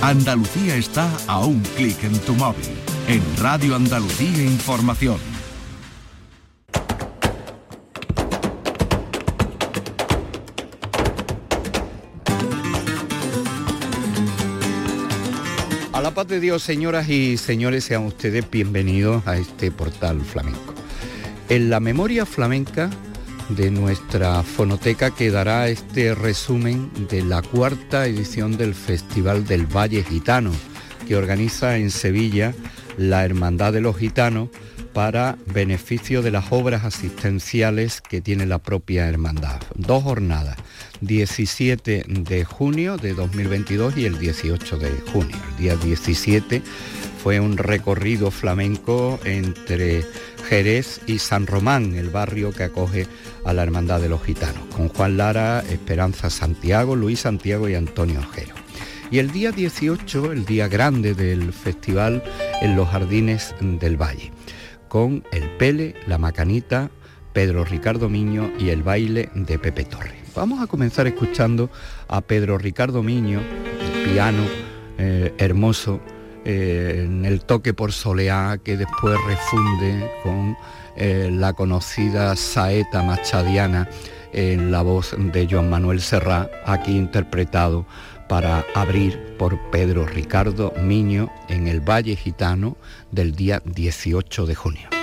Andalucía está a un clic en tu móvil. En Radio Andalucía Información. A la paz de Dios, señoras y señores, sean ustedes bienvenidos a este portal flamenco. En la memoria flamenca de nuestra fonoteca quedará este resumen de la cuarta edición del Festival del Valle Gitano, que organiza en Sevilla la Hermandad de los Gitanos para beneficio de las obras asistenciales que tiene la propia hermandad. Dos jornadas, 17 de junio de 2022 y el 18 de junio. El día 17 fue un recorrido flamenco entre Jerez y San Román, el barrio que acoge a la Hermandad de los Gitanos, con Juan Lara, Esperanza Santiago, Luis Santiago y Antonio Ojero. Y el día 18, el día grande del festival en los Jardines del Valle, con el Pele, la Macanita, Pedro Ricardo Miño y el baile de Pepe Torre. Vamos a comenzar escuchando a Pedro Ricardo Miño, piano eh, hermoso, eh, en el toque por soleá que después refunde con eh, la conocida saeta machadiana en la voz de Joan Manuel Serrat, aquí interpretado para abrir por Pedro Ricardo Miño en el Valle Gitano del día 18 de junio.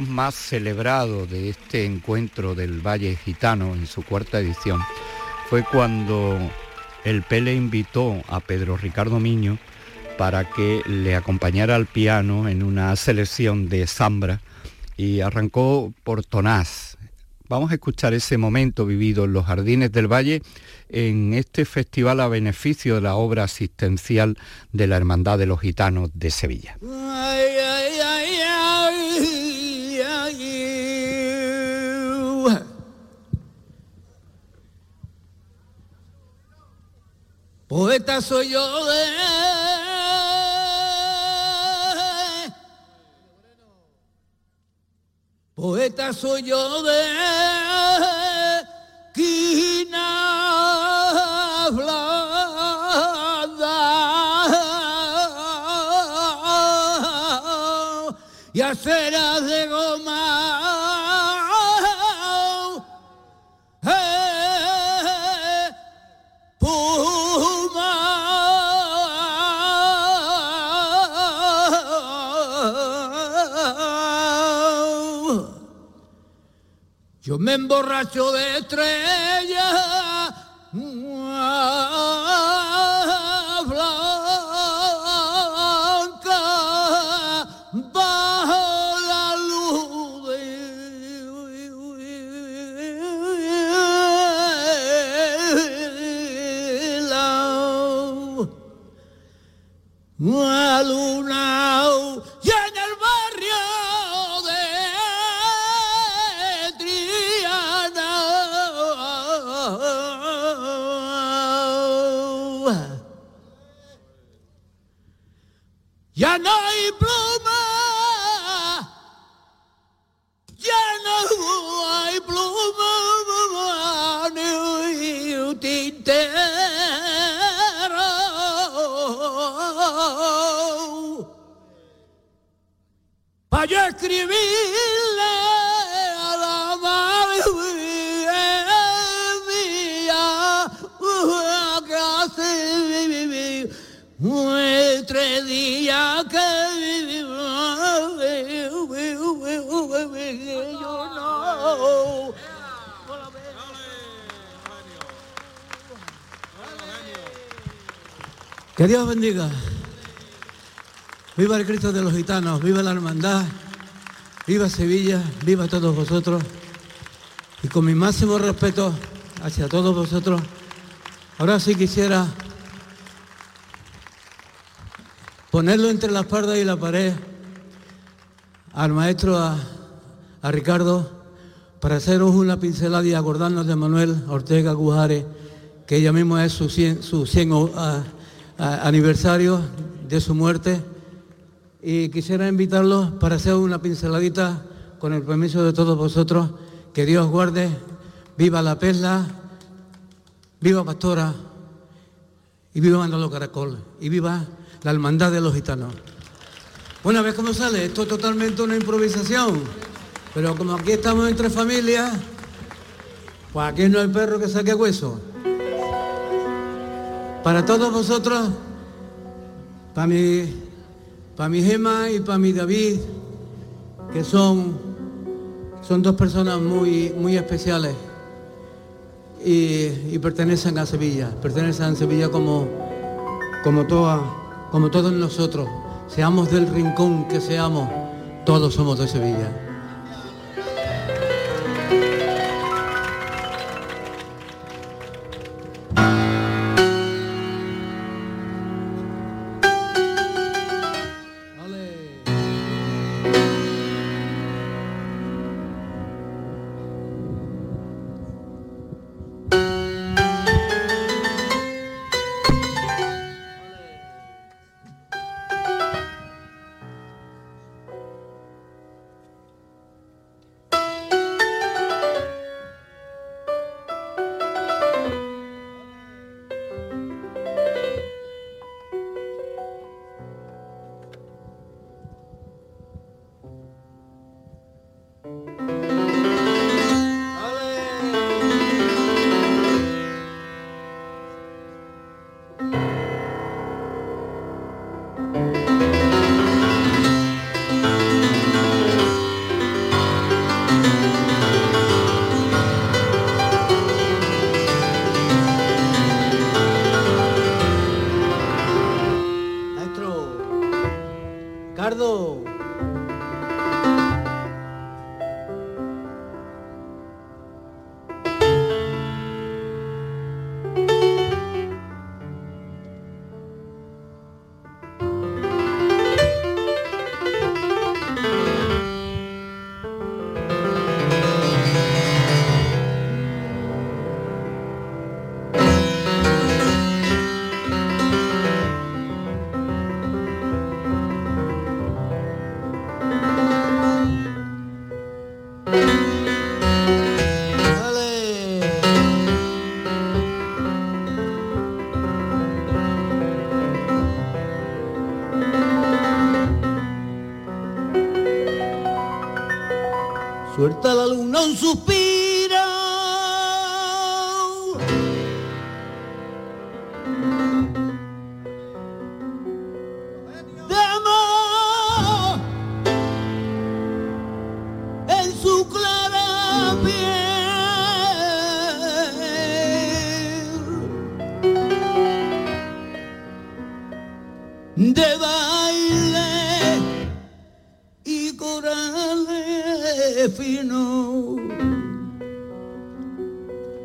Más celebrados de este encuentro del Valle Gitano en su cuarta edición fue cuando el Pele invitó a Pedro Ricardo Miño para que le acompañara al piano en una selección de Zambra y arrancó por Tonás. Vamos a escuchar ese momento vivido en los Jardines del Valle en este festival a beneficio de la obra asistencial de la Hermandad de los Gitanos de Sevilla. Poeta soy yo de Poeta soy yo de quina blanda y aceras de. Yo me emborracho de estrellas Dios bendiga Viva el Cristo de los gitanos, viva la hermandad, viva Sevilla, viva todos vosotros. Y con mi máximo respeto hacia todos vosotros, ahora sí quisiera ponerlo entre la espalda y la pared al maestro, a, Ricardo, para haceros una pincelada y acordarnos de Manuel Ortega Gujares, que ella mismo es su 100, su 100 a- a- aniversario de su muerte y quisiera invitarlos para hacer una pinceladita con el permiso de todos vosotros. Que Dios guarde, viva la perla, viva Pastora y viva Manolo Caracol y viva la hermandad de los gitanos. Una vez como sale, esto es totalmente una improvisación, pero como aquí estamos entre familias, pues aquí no hay perro que saque hueso. Para todos vosotros, para mi para mi Gema y para mi David, que son, son dos personas muy, muy especiales y, pertenecen a Sevilla, pertenecen a Sevilla como, como, toda, como todos nosotros, seamos del rincón que seamos, todos somos de Sevilla. La luna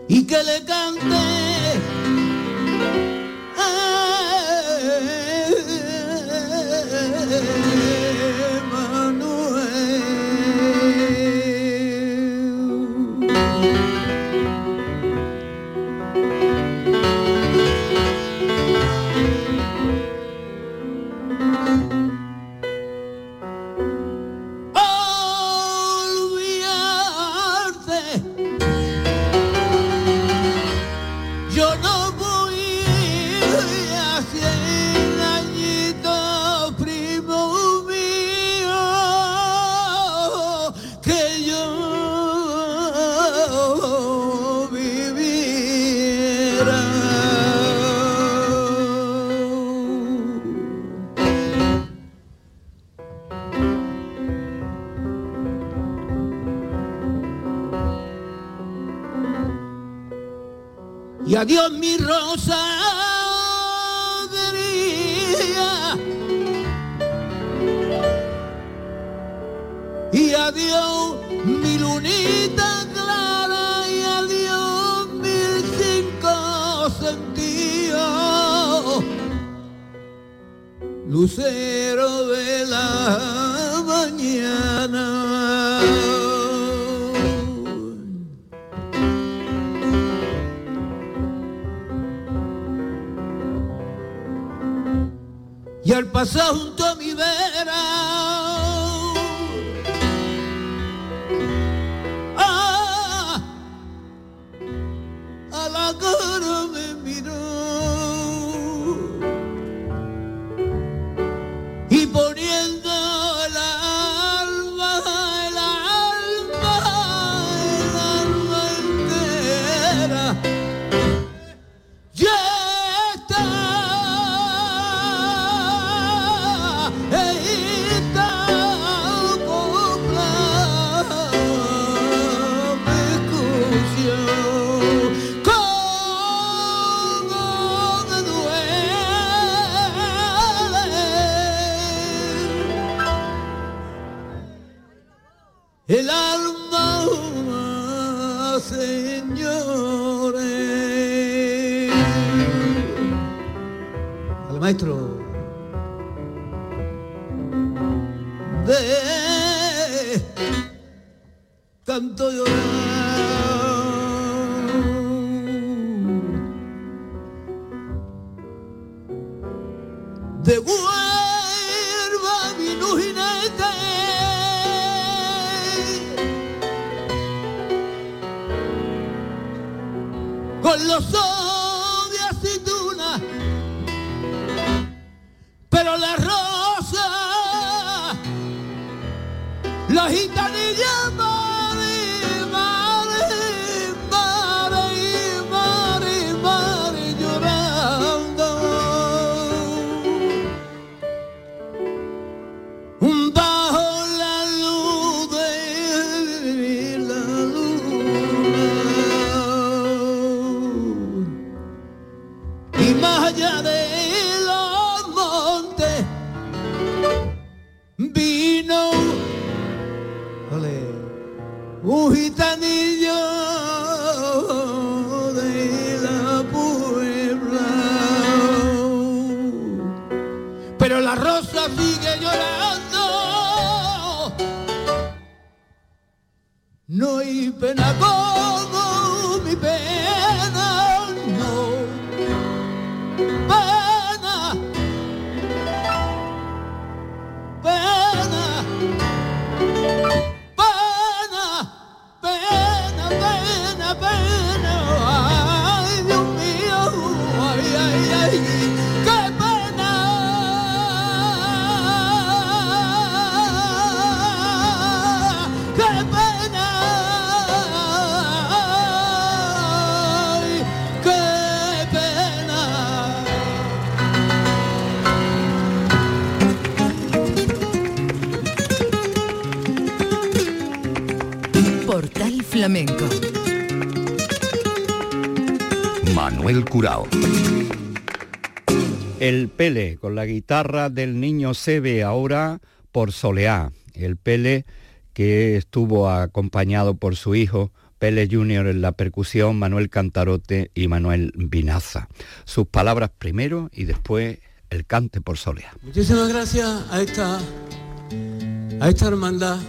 y que le cante El Pele con la guitarra del niño Sebe ahora por Soleá. El Pele que estuvo acompañado por su hijo Pele Junior en la percusión, Manuel Cantarote y Manuel Vinaza. Sus palabras primero y después el cante por Soleá. Muchísimas gracias a esta, a esta hermandad,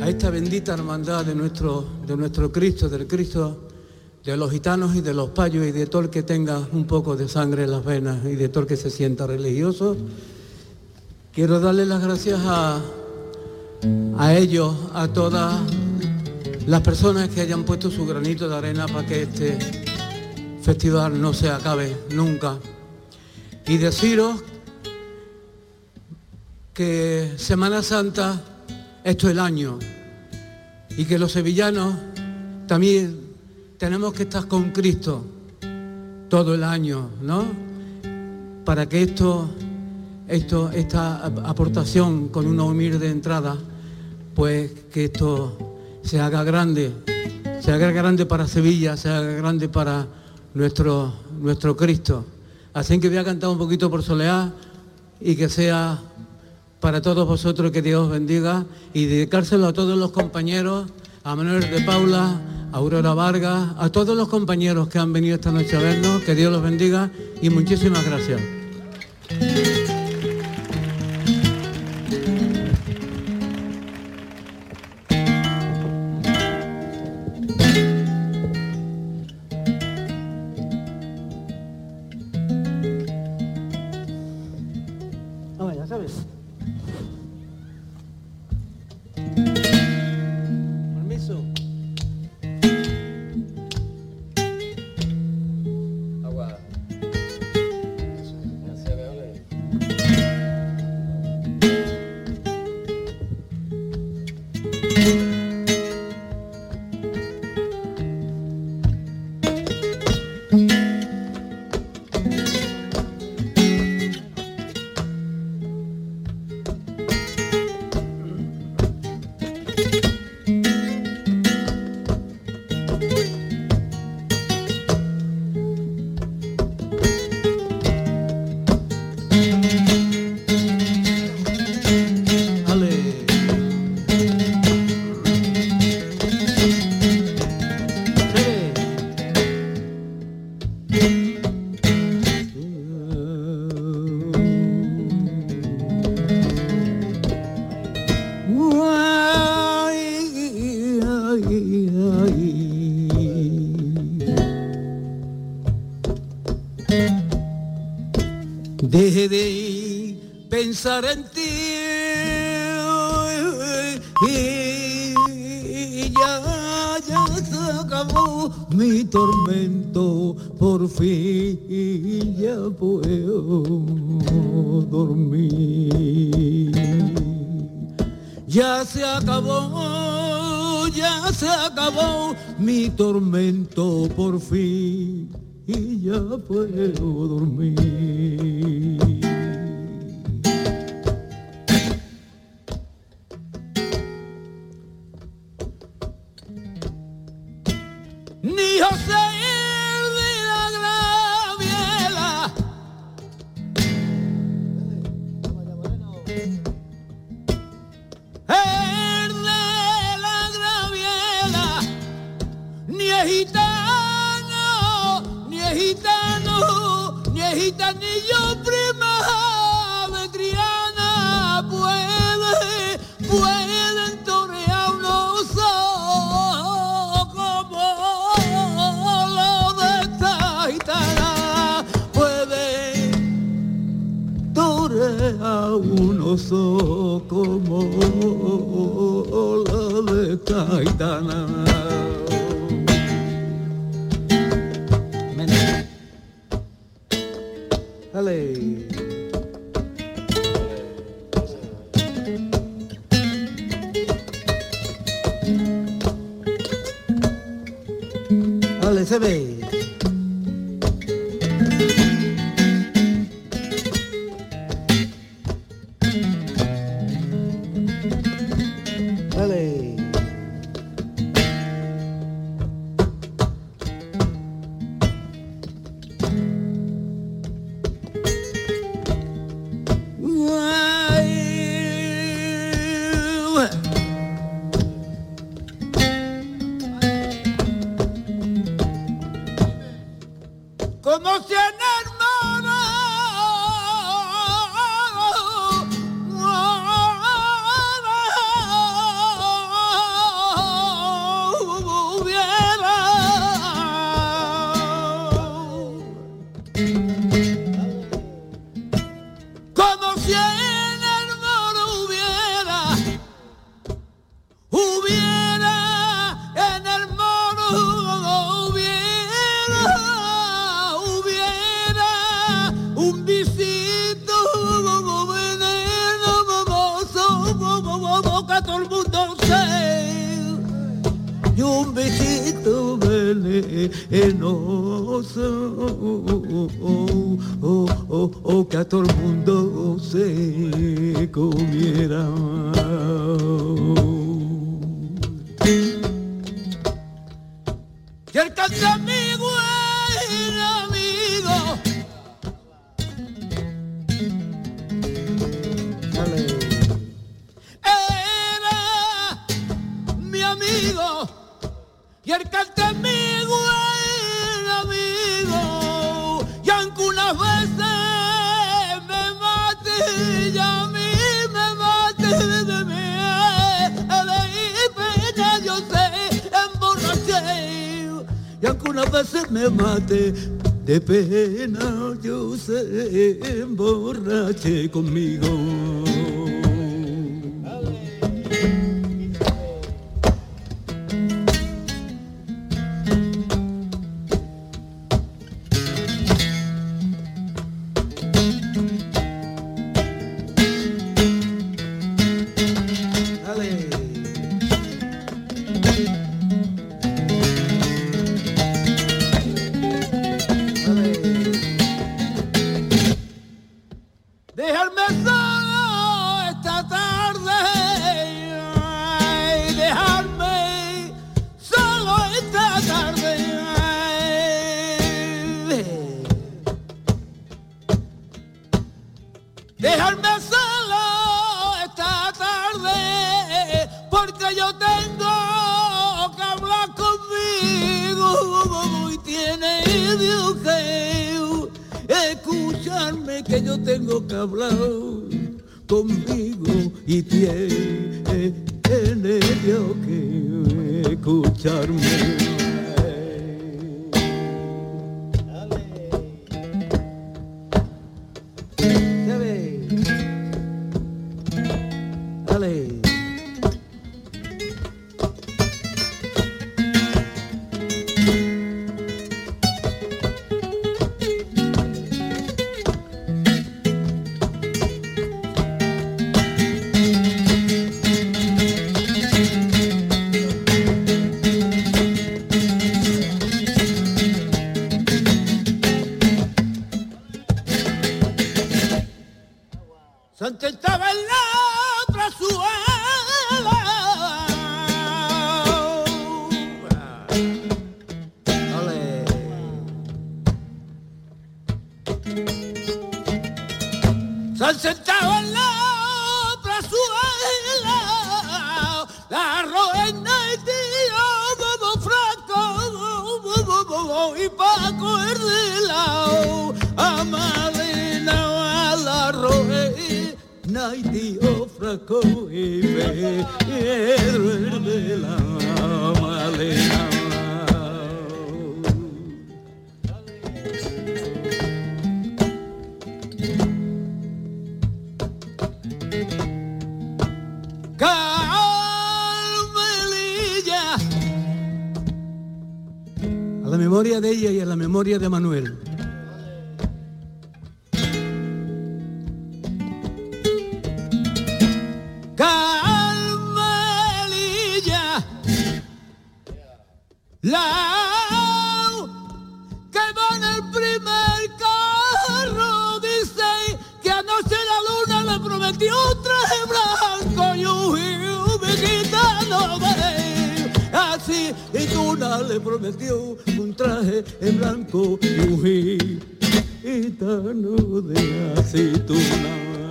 a esta bendita hermandad de nuestro, de nuestro Cristo, del Cristo de los gitanos y de los payos y de todo el que tenga un poco de sangre en las venas y de todo el que se sienta religioso. Quiero darle las gracias a, a ellos, a todas las personas que hayan puesto su granito de arena para que este festival no se acabe nunca. Y deciros que Semana Santa, esto es el año, y que los sevillanos también tenemos que estar con Cristo todo el año, ¿no? Para que esto, esto, esta aportación con una humilde entrada, pues que esto se haga grande, se haga grande para Sevilla, se haga grande para nuestro, nuestro Cristo. Así que voy a cantar un poquito por Soleá y que sea para todos vosotros que Dios bendiga y dedicárselo a todos los compañeros, a Manuel de Paula, Aurora Vargas, a todos los compañeros que han venido esta noche a vernos, que Dios los bendiga y muchísimas gracias. tormento por fin y ya puedo dormir. Ni José de la Graviela. la le kaidana Yeah. They had messed up. que yo tengo que hablar conmigo y tiene yo que escucharme. dai di ofraco e ve edro de la malena. Calmelilla a la memoria de ella y a la memoria de Manuel. La que va en el primer carro dice que anoche la luna le prometió un traje blanco y un gitano así y Tuna le prometió un traje en blanco y un gitano de aceituna.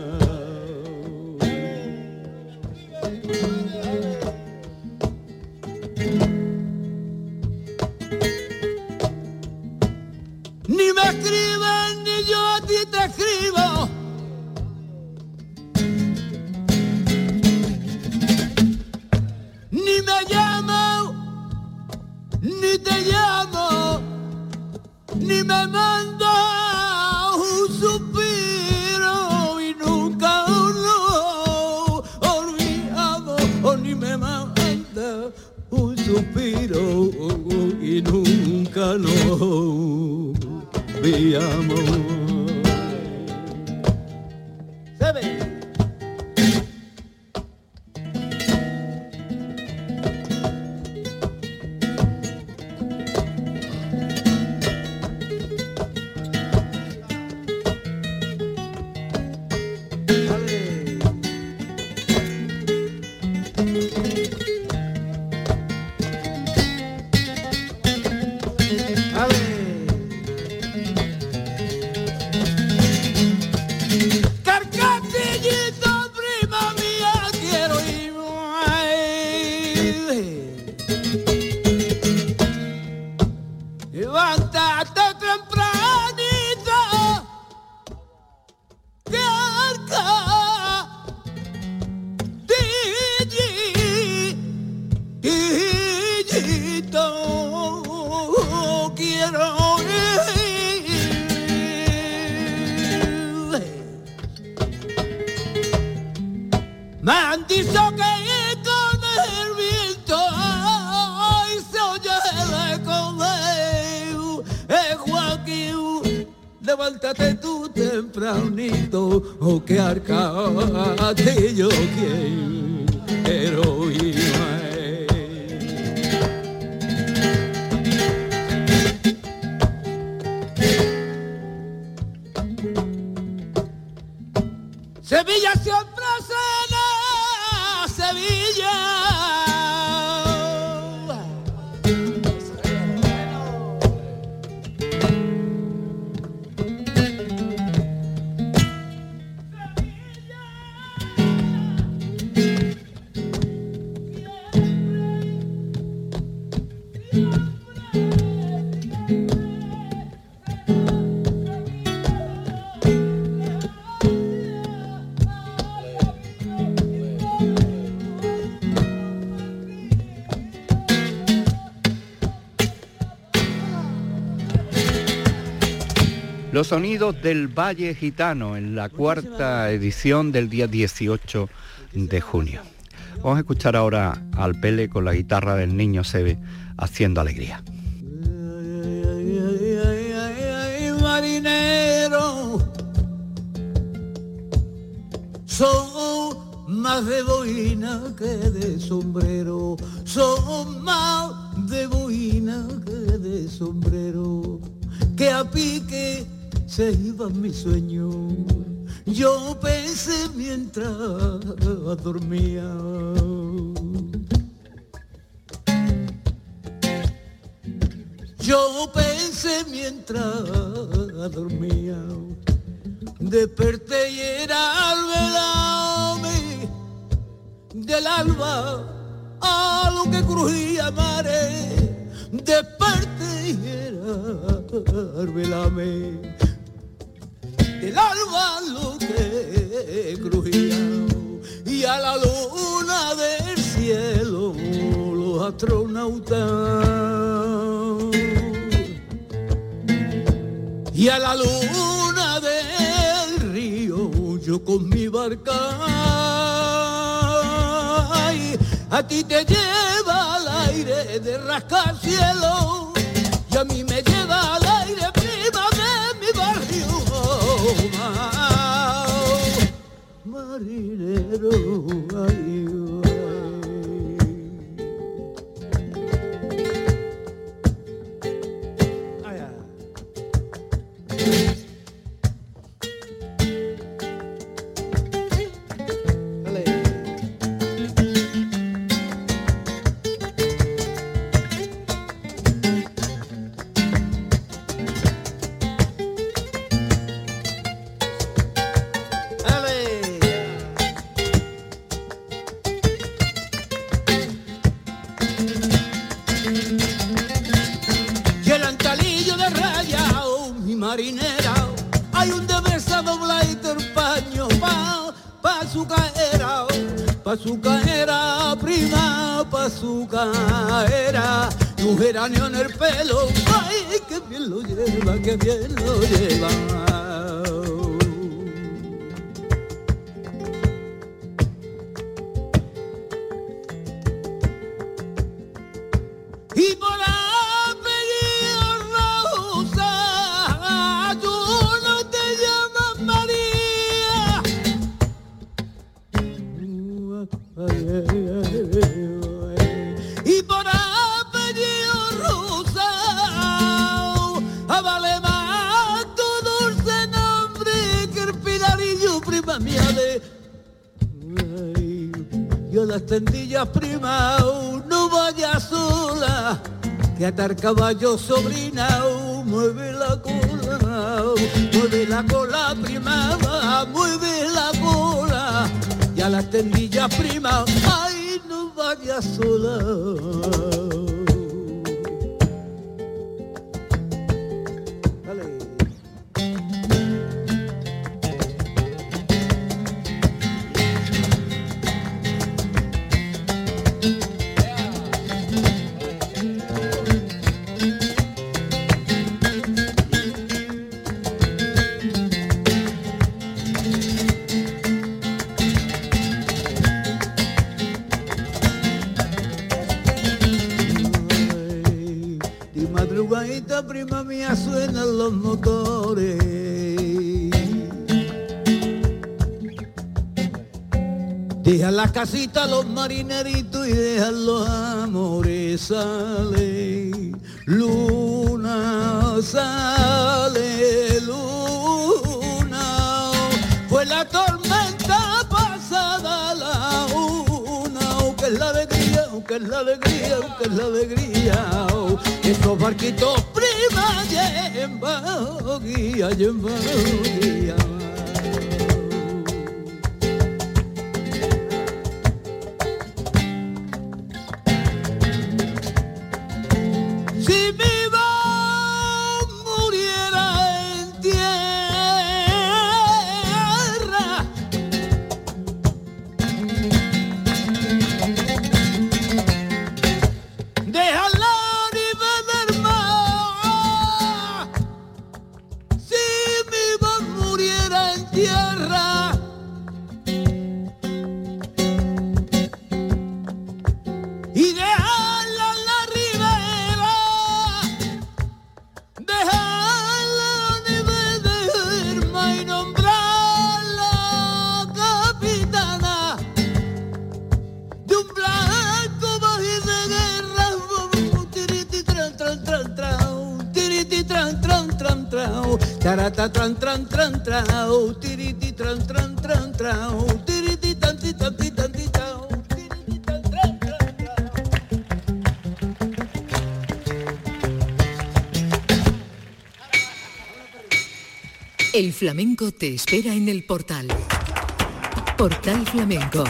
de amor. Sonidos del Valle Gitano en la cuarta edición del día 18 de junio. Vamos a escuchar ahora al Pele con la guitarra del niño Sebe haciendo alegría. marinero, son más de boina que de sombrero, son más de boina que de sombrero, que a pique se iba mi sueño. Yo pensé mientras dormía. Yo pensé mientras dormía. Desperté y era el velame del alba a lo que crujía mare. Desperté y era el velame el alba lo que crujía y a la luna del cielo los astronautas. Y a la luna del río yo con mi barca a ti te lleva al aire de rascar cielo y a mí me shadow are you. Marinero, ay, caballo sobrina, mueve la cola, mueve la cola prima, mueve la cola, y a la tendilla prima, ay no vaya sola. Prima mía, suenan los motores. Deja la casita a los marineritos y deja los amores. Sale luna, sale. Que es la alegría, que es la alegría, estos barquitos prima llevan guía, llevan guía. Flamenco te espera en el portal. Portal Flamenco.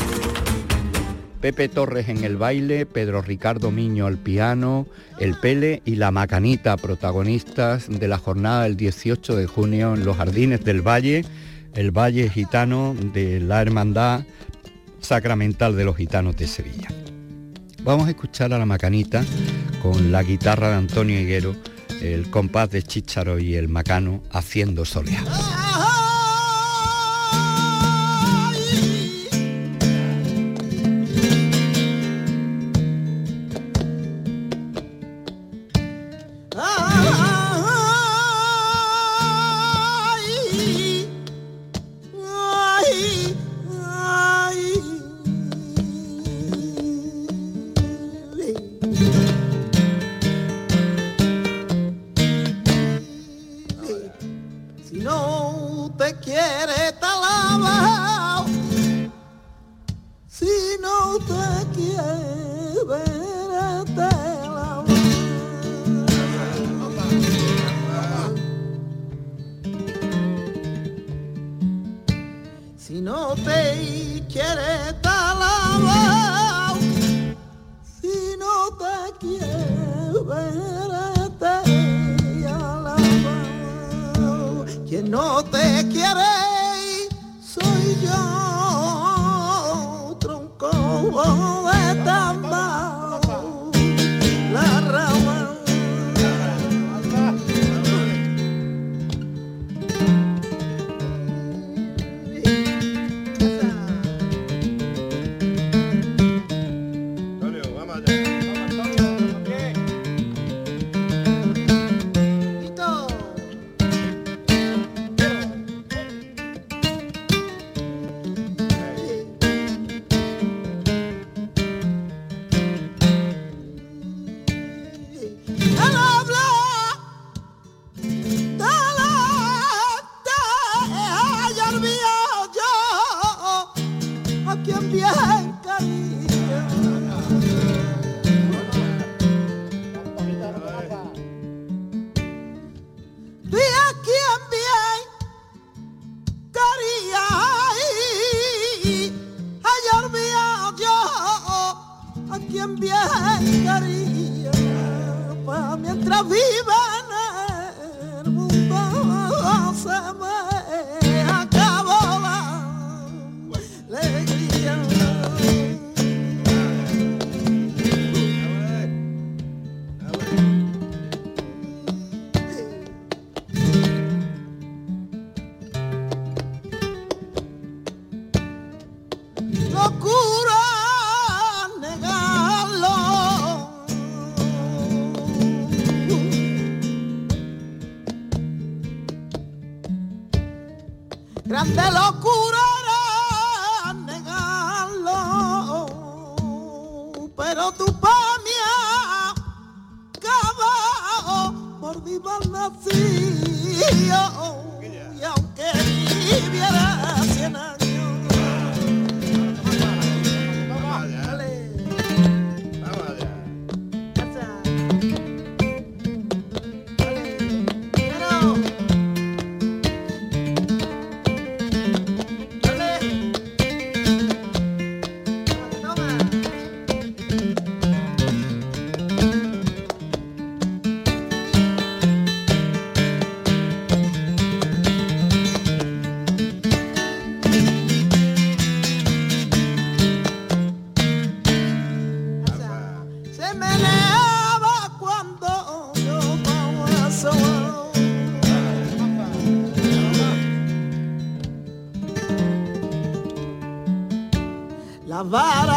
Pepe Torres en el baile, Pedro Ricardo Miño al piano, el Pele y la Macanita, protagonistas de la jornada del 18 de junio en los Jardines del Valle, el Valle Gitano de la Hermandad Sacramental de los Gitanos de Sevilla. Vamos a escuchar a la Macanita con la guitarra de Antonio Higuero el compás de Chicharo y el Macano haciendo soleado. lavar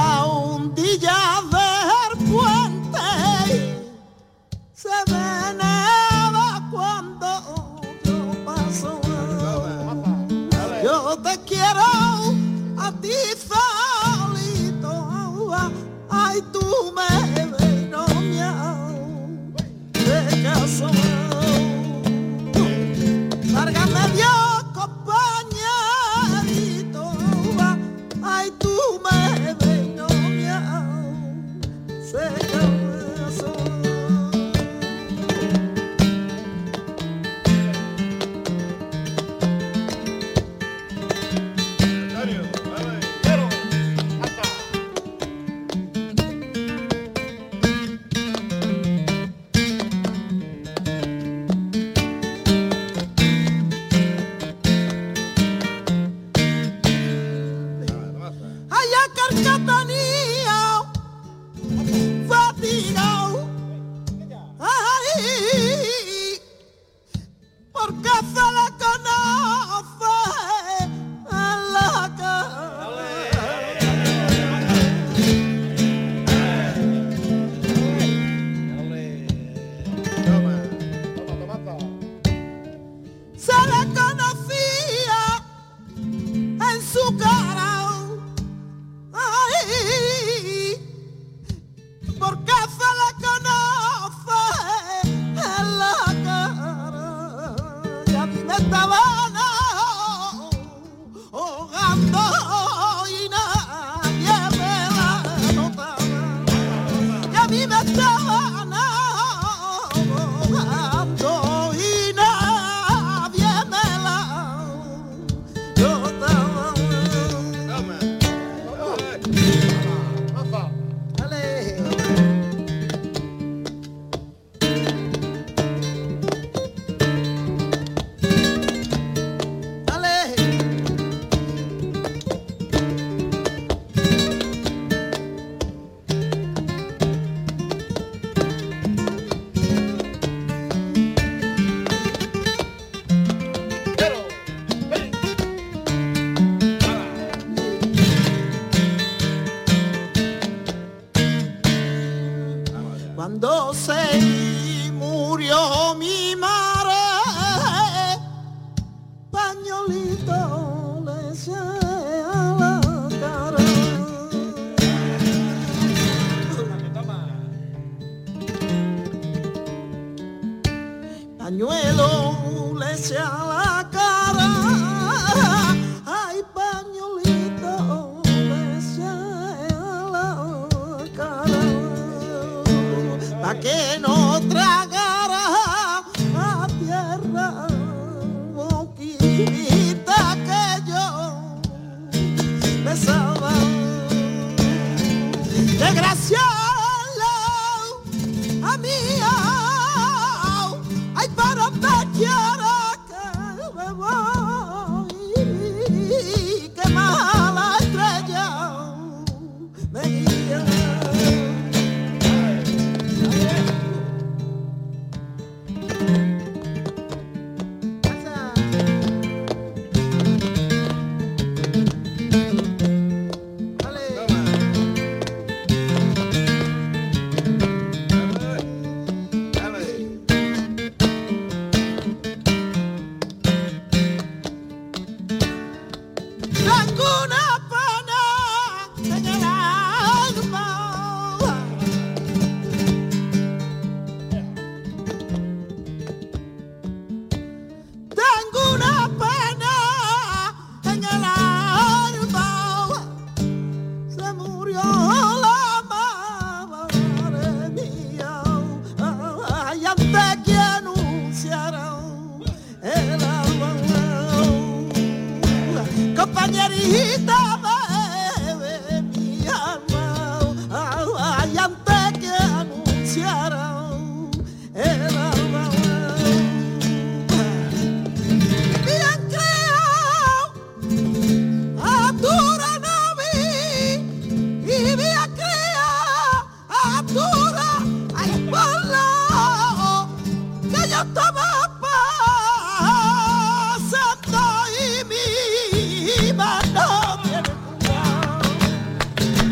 pasaban. Desgraciado.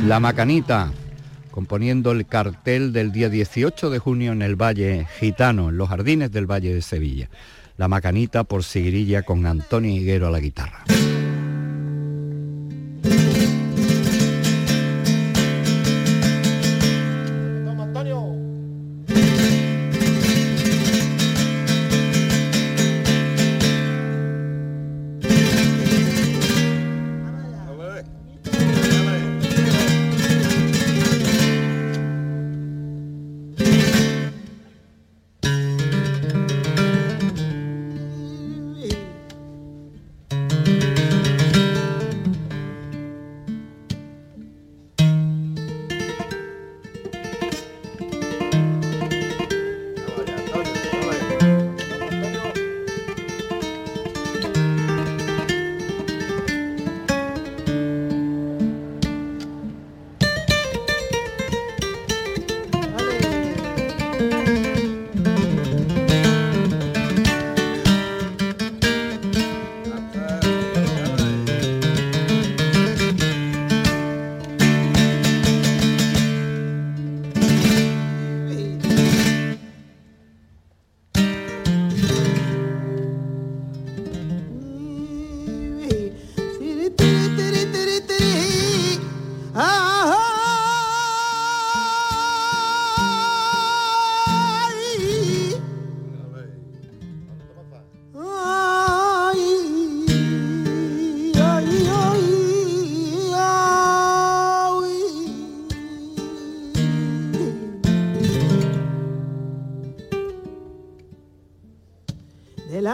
La Macanita, componiendo el cartel del día 18 de junio en el Valle Gitano, en los jardines del Valle de Sevilla. La Macanita por Sigrilla con Antonio Higuero a la guitarra.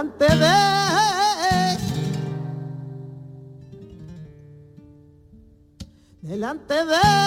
Me voy